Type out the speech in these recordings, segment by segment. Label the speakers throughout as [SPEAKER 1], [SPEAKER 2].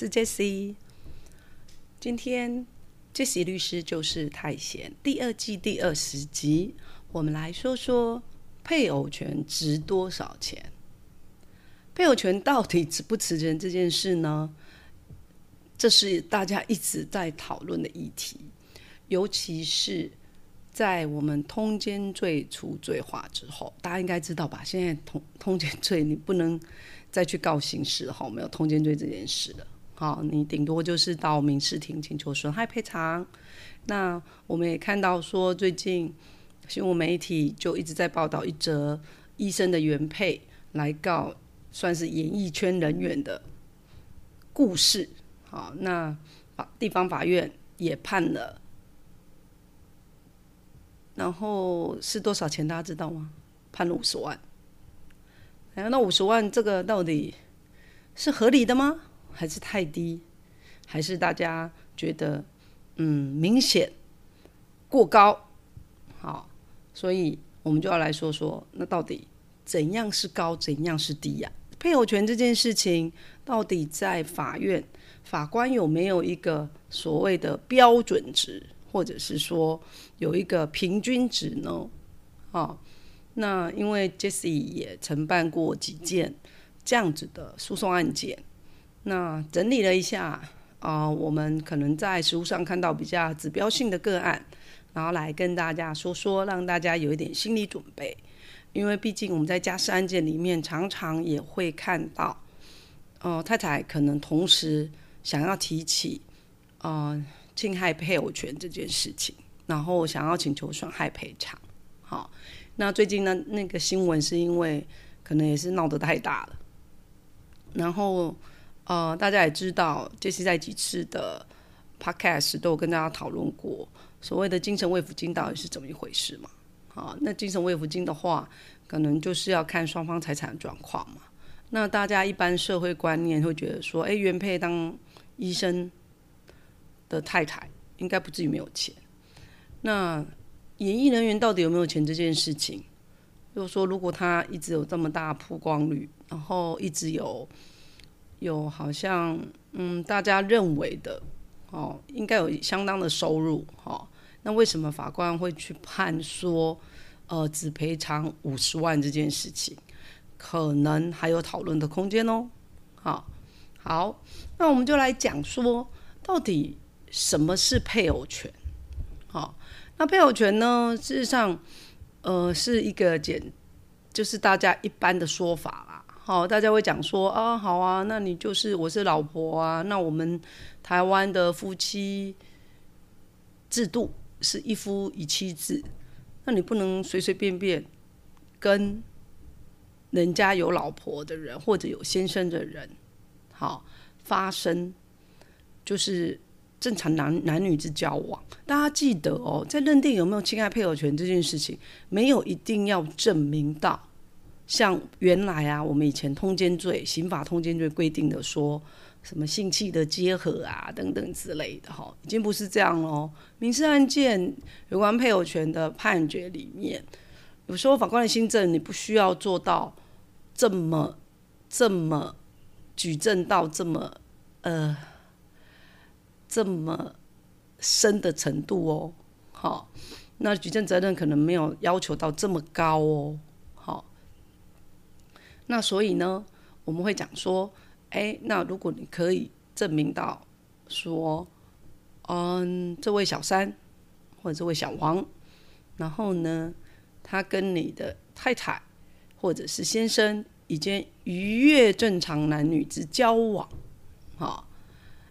[SPEAKER 1] 是 Jessie。今天 Jessie 律师就是太闲第二季第二十集，我们来说说配偶权值多少钱？配偶权到底值不值钱这件事呢？这是大家一直在讨论的议题，尤其是在我们通奸罪除罪化之后，大家应该知道吧？现在通通奸罪你不能。再去告刑事哈，没有通奸罪这件事了。好，你顶多就是到民事庭请求损害赔偿。那我们也看到说，最近新闻媒体就一直在报道一则医生的原配来告，算是演艺圈人员的故事。好，那法地方法院也判了，然后是多少钱？大家知道吗？判了五十万。那五十万这个到底是合理的吗？还是太低？还是大家觉得嗯明显过高？好，所以我们就要来说说，那到底怎样是高，怎样是低呀？配偶权这件事情，到底在法院法官有没有一个所谓的标准值，或者是说有一个平均值呢？啊？那因为 Jesse 也承办过几件这样子的诉讼案件，那整理了一下啊，我们可能在实务上看到比较指标性的个案，然后来跟大家说说，让大家有一点心理准备。因为毕竟我们在家事案件里面常常也会看到，哦，太太可能同时想要提起呃侵害配偶权这件事情，然后想要请求损害赔偿，好。那最近呢，那个新闻是因为可能也是闹得太大了，然后呃，大家也知道，这是在几次的 podcast 都有跟大家讨论过所谓的精神慰抚金到底是怎么一回事嘛？啊，那精神慰抚金的话，可能就是要看双方财产状况嘛。那大家一般社会观念会觉得说，哎，原配当医生的太太应该不至于没有钱，那。演艺人员到底有没有钱这件事情，就是说，如果他一直有这么大曝光率，然后一直有有好像嗯大家认为的哦，应该有相当的收入哈，那为什么法官会去判说呃只赔偿五十万这件事情，可能还有讨论的空间哦。好，好，那我们就来讲说，到底什么是配偶权？好。那配偶权呢？事实上，呃，是一个简，就是大家一般的说法啦。好，大家会讲说啊，好啊，那你就是我是老婆啊。那我们台湾的夫妻制度是一夫一妻制，那你不能随随便便跟人家有老婆的人或者有先生的人，好发生就是。正常男男女之交往，大家记得哦，在认定有没有侵害配偶权这件事情，没有一定要证明到像原来啊，我们以前通奸罪、刑法通奸罪规定的说什么性器的结合啊等等之类的哈，已经不是这样喽。民事案件有关配偶权的判决里面，有时候法官的新政你不需要做到这么这么举证到这么呃。这么深的程度哦，好，那举证责任可能没有要求到这么高哦，那所以呢，我们会讲说，哎，那如果你可以证明到说，嗯，这位小三或者这位小王，然后呢，他跟你的太太或者是先生已经逾越正常男女之交往，好。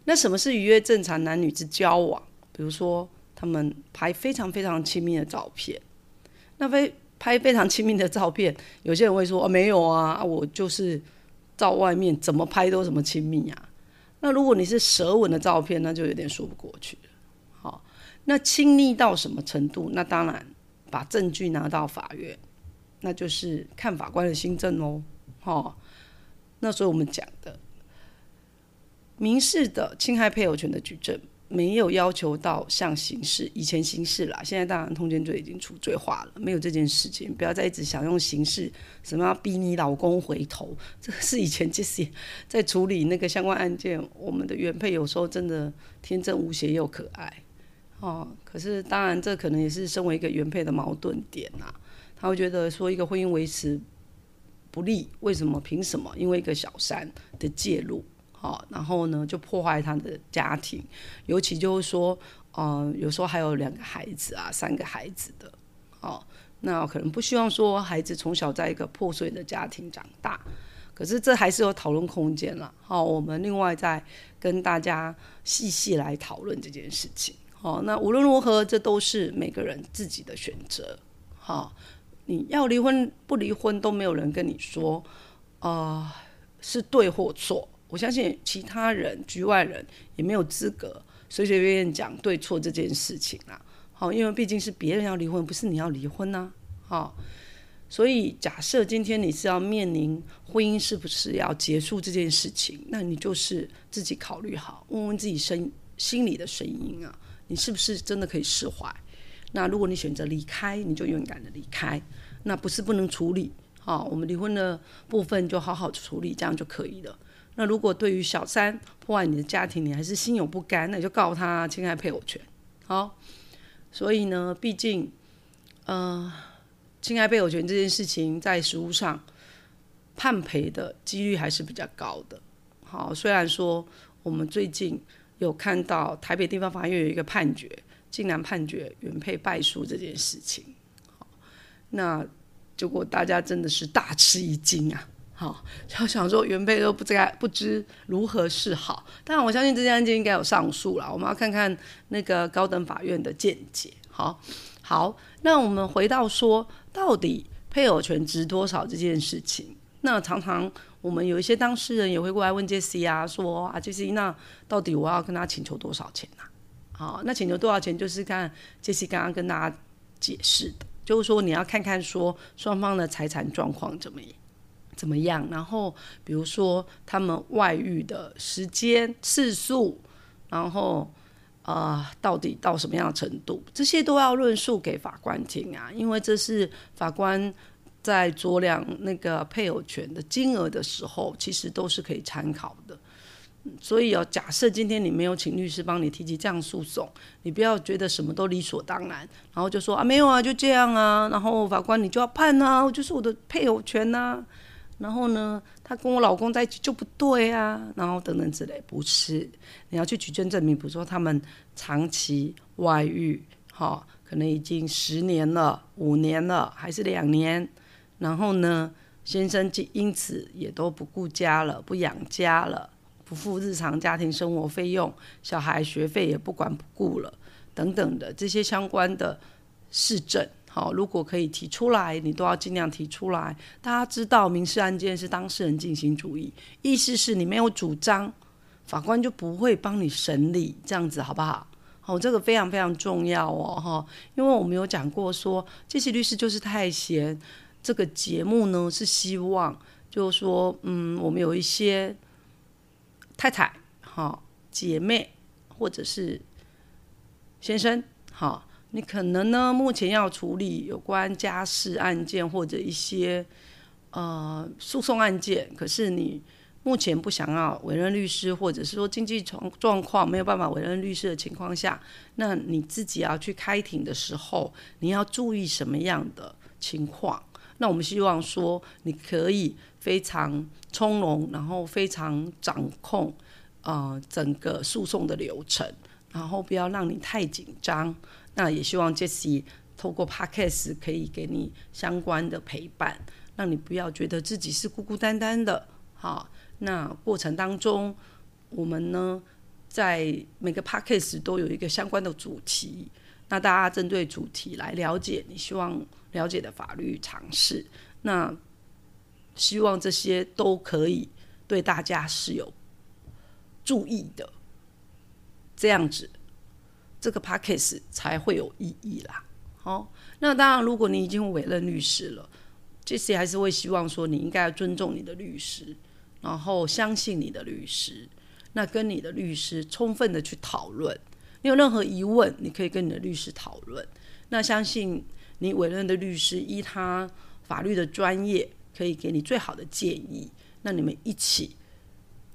[SPEAKER 1] 那什么是愉悦正常男女之交往？比如说，他们拍非常非常亲密的照片。那非拍非常亲密的照片，有些人会说：“哦，没有啊，我就是照外面怎么拍都什么亲密啊。那如果你是舌吻的照片，那就有点说不过去了。好，那亲密到什么程度？那当然把证据拿到法院，那就是看法官的心证喽。好，那所以我们讲的民事的侵害配偶权的举证。没有要求到像刑事，以前刑事啦，现在当然通奸罪已经除罪化了，没有这件事情。不要再一直想用刑事，什么要逼你老公回头，这是以前这些在处理那个相关案件，我们的原配有时候真的天真无邪又可爱，哦。可是当然这可能也是身为一个原配的矛盾点呐，他会觉得说一个婚姻维持不利，为什么？凭什么？因为一个小三的介入。好，然后呢，就破坏他的家庭，尤其就是说，嗯，有时候还有两个孩子啊，三个孩子的，哦，那可能不希望说孩子从小在一个破碎的家庭长大，可是这还是有讨论空间了。好，我们另外再跟大家细细来讨论这件事情。好，那无论如何，这都是每个人自己的选择。好，你要离婚不离婚都没有人跟你说，啊，是对或错。我相信其他人局外人也没有资格随随便便讲对错这件事情啦。好，因为毕竟是别人要离婚，不是你要离婚呐。好，所以假设今天你是要面临婚姻是不是要结束这件事情，那你就是自己考虑好，问问自己声心里的声音啊，你是不是真的可以释怀？那如果你选择离开，你就勇敢的离开。那不是不能处理，好，我们离婚的部分就好好处理，这样就可以了。那如果对于小三破坏你的家庭，你还是心有不甘，那你就告他侵害配偶权。好，所以呢，毕竟，呃，侵害配偶权这件事情在实务上判赔的几率还是比较高的。好，虽然说我们最近有看到台北地方法院有一个判决，竟然判决原配败诉这件事情，好，那结果大家真的是大吃一惊啊。好，就想说原配都不知该不知如何是好，当然我相信这件案件应该有上诉了，我们要看看那个高等法院的见解。好，好，那我们回到说，到底配偶权值多少这件事情？那常常我们有一些当事人也会过来问杰西啊，说啊，杰西，那到底我要跟他请求多少钱呢？好，那请求多少钱就是看杰西刚刚跟大家解释的，就是说你要看看说双方的财产状况怎么样。怎么样？然后比如说他们外遇的时间次数，然后呃，到底到什么样的程度，这些都要论述给法官听啊。因为这是法官在酌量那个配偶权的金额的时候，其实都是可以参考的。所以哦，假设今天你没有请律师帮你提起这样诉讼，你不要觉得什么都理所当然，然后就说啊没有啊，就这样啊，然后法官你就要判啊，就是我的配偶权呐。然后呢，他跟我老公在一起就不对啊，然后等等之类，不是，你要去举证证明，比如说他们长期外遇，哈，可能已经十年了、五年了，还是两年，然后呢，先生就因此也都不顾家了，不养家了，不付日常家庭生活费用，小孩学费也不管不顾了，等等的这些相关的事证。好，如果可以提出来，你都要尽量提出来。大家知道，民事案件是当事人进行主义，意思是你没有主张，法官就不会帮你审理，这样子好不好？好，这个非常非常重要哦，哈，因为我们有讲过说，这些律师就是太闲。这个节目呢，是希望就是说，嗯，我们有一些太太、哈姐妹或者是先生，哈。你可能呢，目前要处理有关家事案件或者一些呃诉讼案件，可是你目前不想要委任律师，或者是说经济状状况没有办法委任律师的情况下，那你自己要去开庭的时候，你要注意什么样的情况？那我们希望说，你可以非常从容，然后非常掌控呃整个诉讼的流程，然后不要让你太紧张。那也希望 Jessie 透过 Podcast 可以给你相关的陪伴，让你不要觉得自己是孤孤单单的。好，那过程当中，我们呢在每个 Podcast 都有一个相关的主题，那大家针对主题来了解你希望了解的法律常识，那希望这些都可以对大家是有注意的，这样子，这个 p a c k a g e 才会有意义啦。好，那当然，如果你已经委任律师了，这些还是会希望说，你应该要尊重你的律师，然后相信你的律师，那跟你的律师充分的去讨论。你有任何疑问，你可以跟你的律师讨论。那相信你委任的律师依他法律的专业，可以给你最好的建议。那你们一起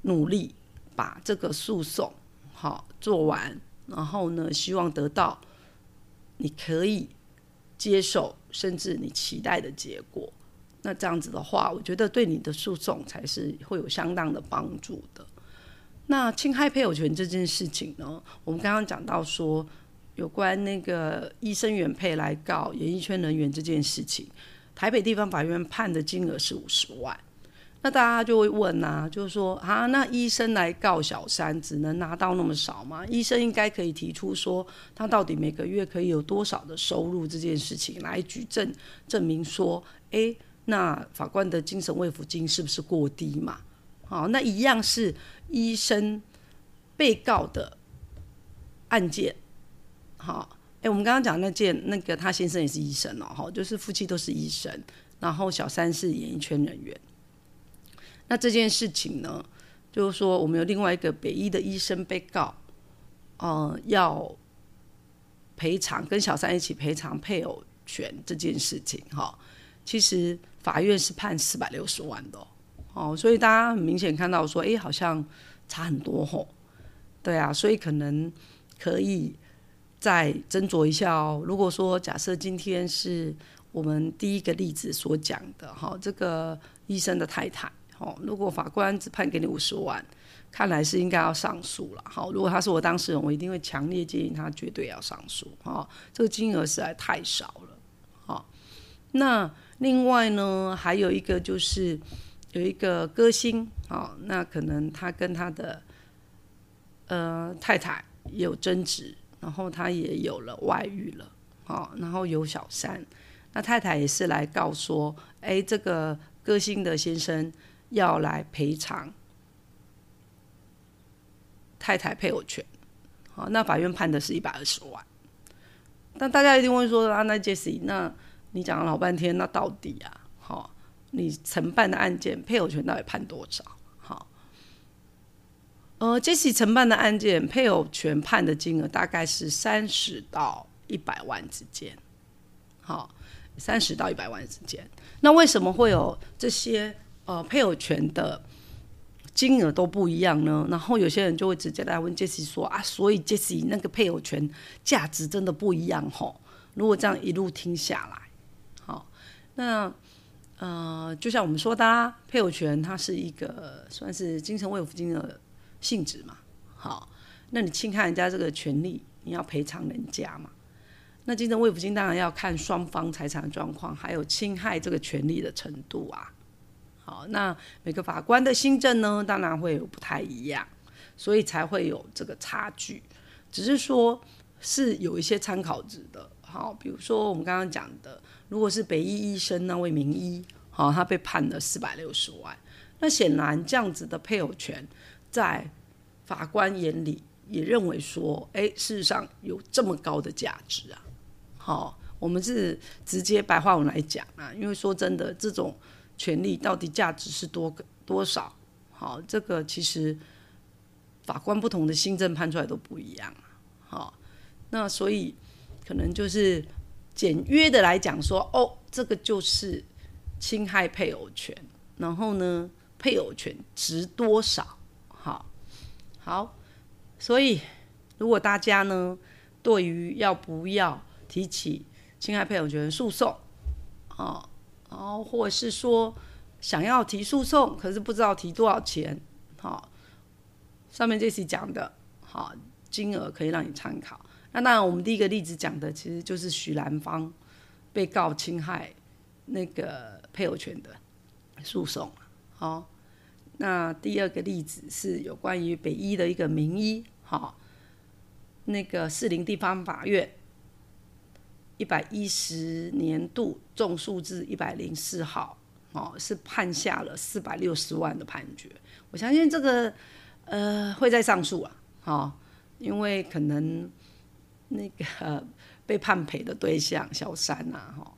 [SPEAKER 1] 努力把这个诉讼好做完，然后呢，希望得到你可以接受，甚至你期待的结果。那这样子的话，我觉得对你的诉讼才是会有相当的帮助的。那侵害配偶权这件事情呢，我们刚刚讲到说，有关那个医生原配来告演艺圈人员这件事情，台北地方法院判的金额是五十万。那大家就会问啊，就是说啊，那医生来告小三，只能拿到那么少吗？医生应该可以提出说，他到底每个月可以有多少的收入这件事情来举证证明说，哎，那法官的精神慰抚金是不是过低嘛？好，那一样是医生被告的案件。好，哎，我们刚刚讲那件，那个他先生也是医生哦，哈，就是夫妻都是医生，然后小三是演艺圈人员。那这件事情呢，就是说我们有另外一个北医的医生被告，呃，要赔偿跟小三一起赔偿配偶权这件事情，哈，其实法院是判四百六十万的，哦，所以大家很明显看到说，哎，好像差很多吼，对啊，所以可能可以再斟酌一下哦。如果说假设今天是我们第一个例子所讲的，哈，这个医生的太太。哦，如果法官只判给你五十万，看来是应该要上诉了。好，如果他是我当事人，我一定会强烈建议他绝对要上诉。哈，这个金额实在太少了。好，那另外呢，还有一个就是有一个歌星，好，那可能他跟他的呃太太有争执，然后他也有了外遇了，好，然后有小三，那太太也是来告说，哎，这个歌星的先生。要来赔偿太太配偶权，好，那法院判的是一百二十万。但大家一定会说啊，那杰西，那你讲了老半天，那到底啊，好，你承办的案件配偶权到底判多少？好，呃，杰西承办的案件配偶权判的金额大概是三十到一百万之间，好，三十到一百万之间。那为什么会有这些？呃，配偶权的金额都不一样呢。然后有些人就会直接来问杰西说：“啊，所以杰西那个配偶权价值真的不一样吼？如果这样一路听下来，好，那呃，就像我们说的啦，配偶权它是一个算是精神慰抚金的性质嘛。好，那你侵害人家这个权利，你要赔偿人家嘛。那精神慰抚金当然要看双方财产状况，还有侵害这个权利的程度啊。好，那每个法官的新政呢，当然会有不太一样，所以才会有这个差距。只是说，是有一些参考值的。好，比如说我们刚刚讲的，如果是北医医生那位名医，好，他被判了四百六十万，那显然这样子的配偶权，在法官眼里也认为说，哎，事实上有这么高的价值啊。好，我们是直接白话文来讲啊，因为说真的，这种。权利到底价值是多多少？好，这个其实法官不同的新政判出来都不一样好，那所以可能就是简约的来讲说，哦，这个就是侵害配偶权，然后呢，配偶权值多少？好，好，所以如果大家呢，对于要不要提起侵害配偶权诉讼，啊？然后，或者是说想要提诉讼，可是不知道提多少钱，好，上面这期讲的，好，金额可以让你参考。那当然，我们第一个例子讲的其实就是许兰芳被告侵害那个配偶权的诉讼，好。那第二个例子是有关于北医的一个名医，好，那个士林地方法院。一百一十年度重数字一百零四号，哦，是判下了四百六十万的判决。我相信这个呃会再上诉啊，哦，因为可能那个 被判赔的对象小三呐，哈，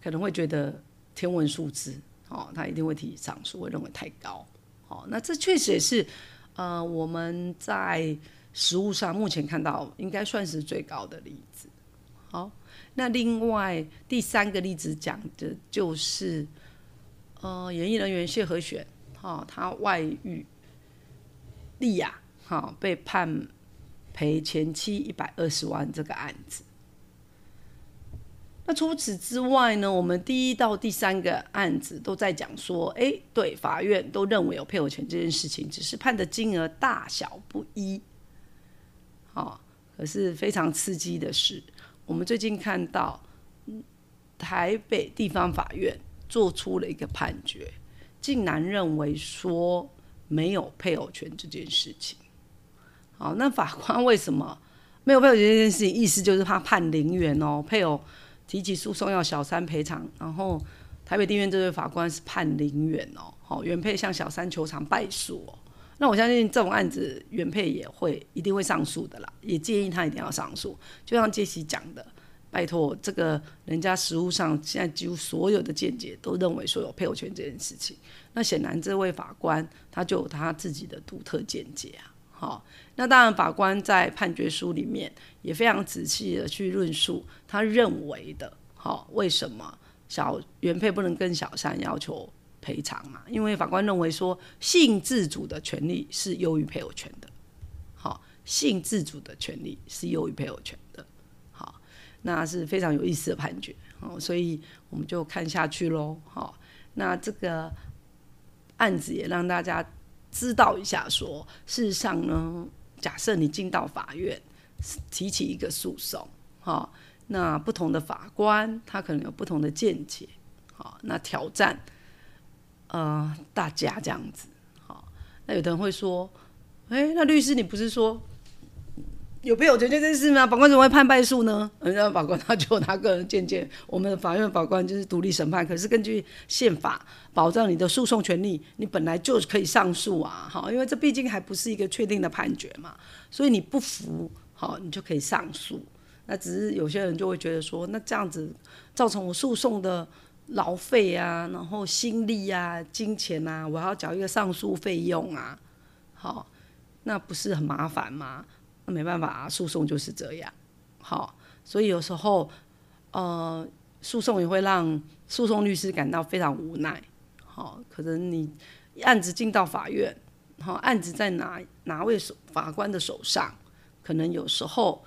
[SPEAKER 1] 可能会觉得天文数字，哦，他一定会提上诉，会认为太高。哦，那这确实也是呃我们在实物上目前看到应该算是最高的例子。好。那另外第三个例子讲的就是，呃，演艺人员谢和弦，哈，他外遇，丽亚，哈，被判赔前妻一百二十万这个案子。那除此之外呢，我们第一到第三个案子都在讲说，哎，对，法院都认为有配偶权这件事情，只是判的金额大小不一，好，可是非常刺激的是。我们最近看到，台北地方法院做出了一个判决，竟然认为说没有配偶权这件事情。好，那法官 为什么没有配偶权这件事情？意思就是他判零元哦，配偶提起诉讼要小三赔偿，然后台北地院这位法官是判零元哦，好，原配向小三求偿败诉哦。那我相信这种案子原配也会一定会上诉的啦，也建议他一定要上诉。就像杰西讲的，拜托这个人家实务上现在几乎所有的见解都认为说有配偶权这件事情，那显然这位法官他就有他自己的独特见解啊。好，那当然法官在判决书里面也非常仔细的去论述他认为的，好为什么小原配不能跟小三要求。赔偿嘛，因为法官认为说性自主的权利是优于配偶权的，好，性自主的权利是优于配偶权的，好，那是非常有意思的判决，哦，所以我们就看下去喽，好，那这个案子也让大家知道一下，说事实上呢，假设你进到法院提起一个诉讼，好，那不同的法官他可能有不同的见解，好，那挑战。呃，大家这样子，好，那有的人会说，哎，那律师你不是说有配偶权这事吗？法官怎么会判败诉呢？人家法官他就他个人见解，我们法院法官就是独立审判，可是根据宪法保障你的诉讼权利，你本来就可以上诉啊，好，因为这毕竟还不是一个确定的判决嘛，所以你不服，好，你就可以上诉。那只是有些人就会觉得说，那这样子造成我诉讼的。劳费啊，然后心力啊，金钱啊，我要缴一个上诉费用啊，好，那不是很麻烦吗？那没办法啊，诉讼就是这样，好，所以有时候，呃，诉讼也会让诉讼律师感到非常无奈，好，可能你案子进到法院，好，案子在哪哪位法官的手上，可能有时候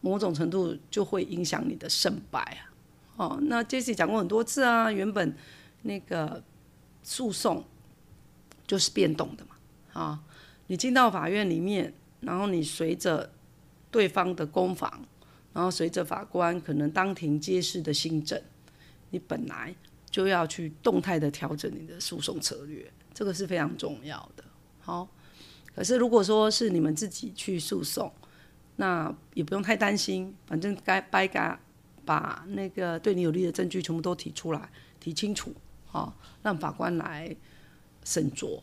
[SPEAKER 1] 某种程度就会影响你的胜败啊。哦，那 Jesse 讲过很多次啊，原本那个诉讼就是变动的嘛，啊，你进到法院里面，然后你随着对方的攻防，然后随着法官可能当庭揭示的新证，你本来就要去动态的调整你的诉讼策略，这个是非常重要的。好，可是如果说是你们自己去诉讼，那也不用太担心，反正该掰该。把那个对你有利的证据全部都提出来，提清楚，哈，让法官来审酌，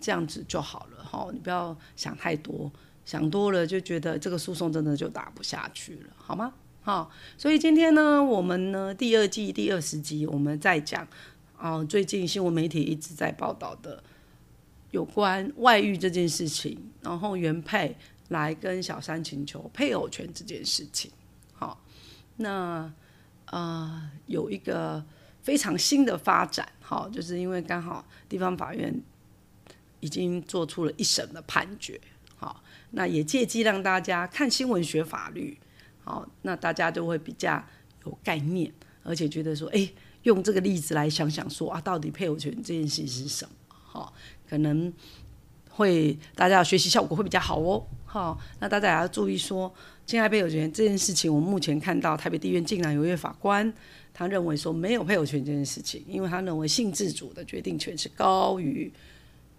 [SPEAKER 1] 这样子就好了，哈，你不要想太多，想多了就觉得这个诉讼真的就打不下去了，好吗？好，所以今天呢，我们呢第二季第二十集，我们在讲，啊，最近新闻媒体一直在报道的有关外遇这件事情，然后原配来跟小三请求配偶权这件事情。那啊，有一个非常新的发展，哈，就是因为刚好地方法院已经做出了一审的判决，好，那也借机让大家看新闻学法律，好，那大家就会比较有概念，而且觉得说，哎，用这个例子来想想说啊，到底配偶权这件事是什么？好，可能会大家学习效果会比较好哦，好，那大家也要注意说。侵害配偶权这件事情，我们目前看到台北地院竟然有一位法官，他认为说没有配偶权这件事情，因为他认为性自主的决定权是高于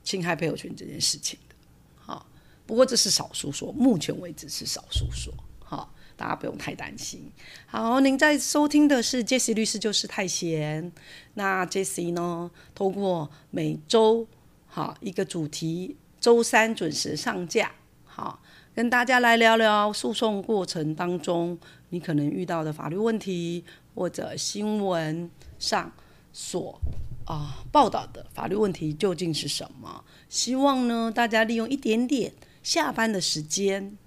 [SPEAKER 1] 侵害配偶权这件事情的。好，不过这是少数说，目前为止是少数说。好，大家不用太担心。好，您在收听的是杰西律师就是太闲。那杰西呢，通过每周好一个主题，周三准时上架，好跟大家来聊聊诉讼过程当中你可能遇到的法律问题，或者新闻上所啊报道的法律问题究竟是什么？希望呢，大家利用一点点下班的时间。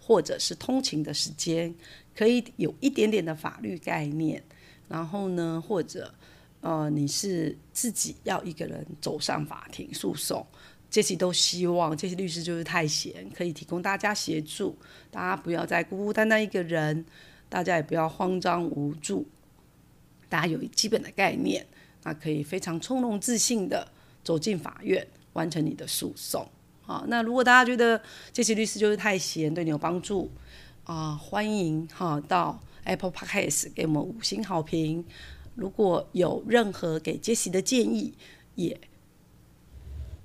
[SPEAKER 1] 或者是通勤的时间，可以有一点点的法律概念。然后呢，或者呃，你是自己要一个人走上法庭诉讼，这些都希望这些律师就是太闲，可以提供大家协助。大家不要再孤孤单单一个人，大家也不要慌张无助。大家有基本的概念，那可以非常从容自信的走进法院，完成你的诉讼。好，那如果大家觉得这些律师就是太闲，对你有帮助啊，欢迎哈到 Apple Podcast 给我们五星好评。如果有任何给杰西的建议，也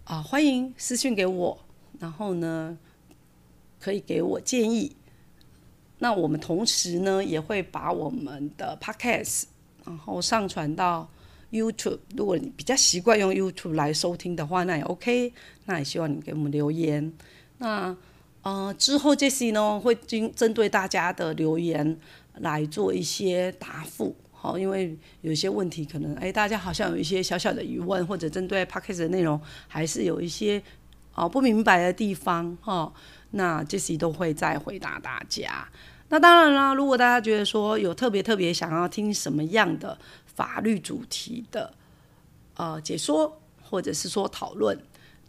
[SPEAKER 1] 啊欢迎私信给我，然后呢可以给我建议。那我们同时呢也会把我们的 Podcast 然后上传到。YouTube，如果你比较习惯用 YouTube 来收听的话，那也 OK。那也希望你给我们留言。那呃之后 Jesse 呢会经针对大家的留言来做一些答复。好，因为有些问题可能哎大家好像有一些小小的疑问，或者针对 Podcast 的内容还是有一些哦不明白的地方哈。那 Jesse 都会再回答大家。那当然啦，如果大家觉得说有特别特别想要听什么样的。法律主题的呃解说，或者是说讨论，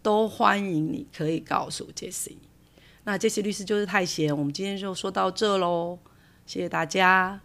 [SPEAKER 1] 都欢迎你可以告诉杰西。那杰西律师就是太闲，我们今天就说到这喽，谢谢大家。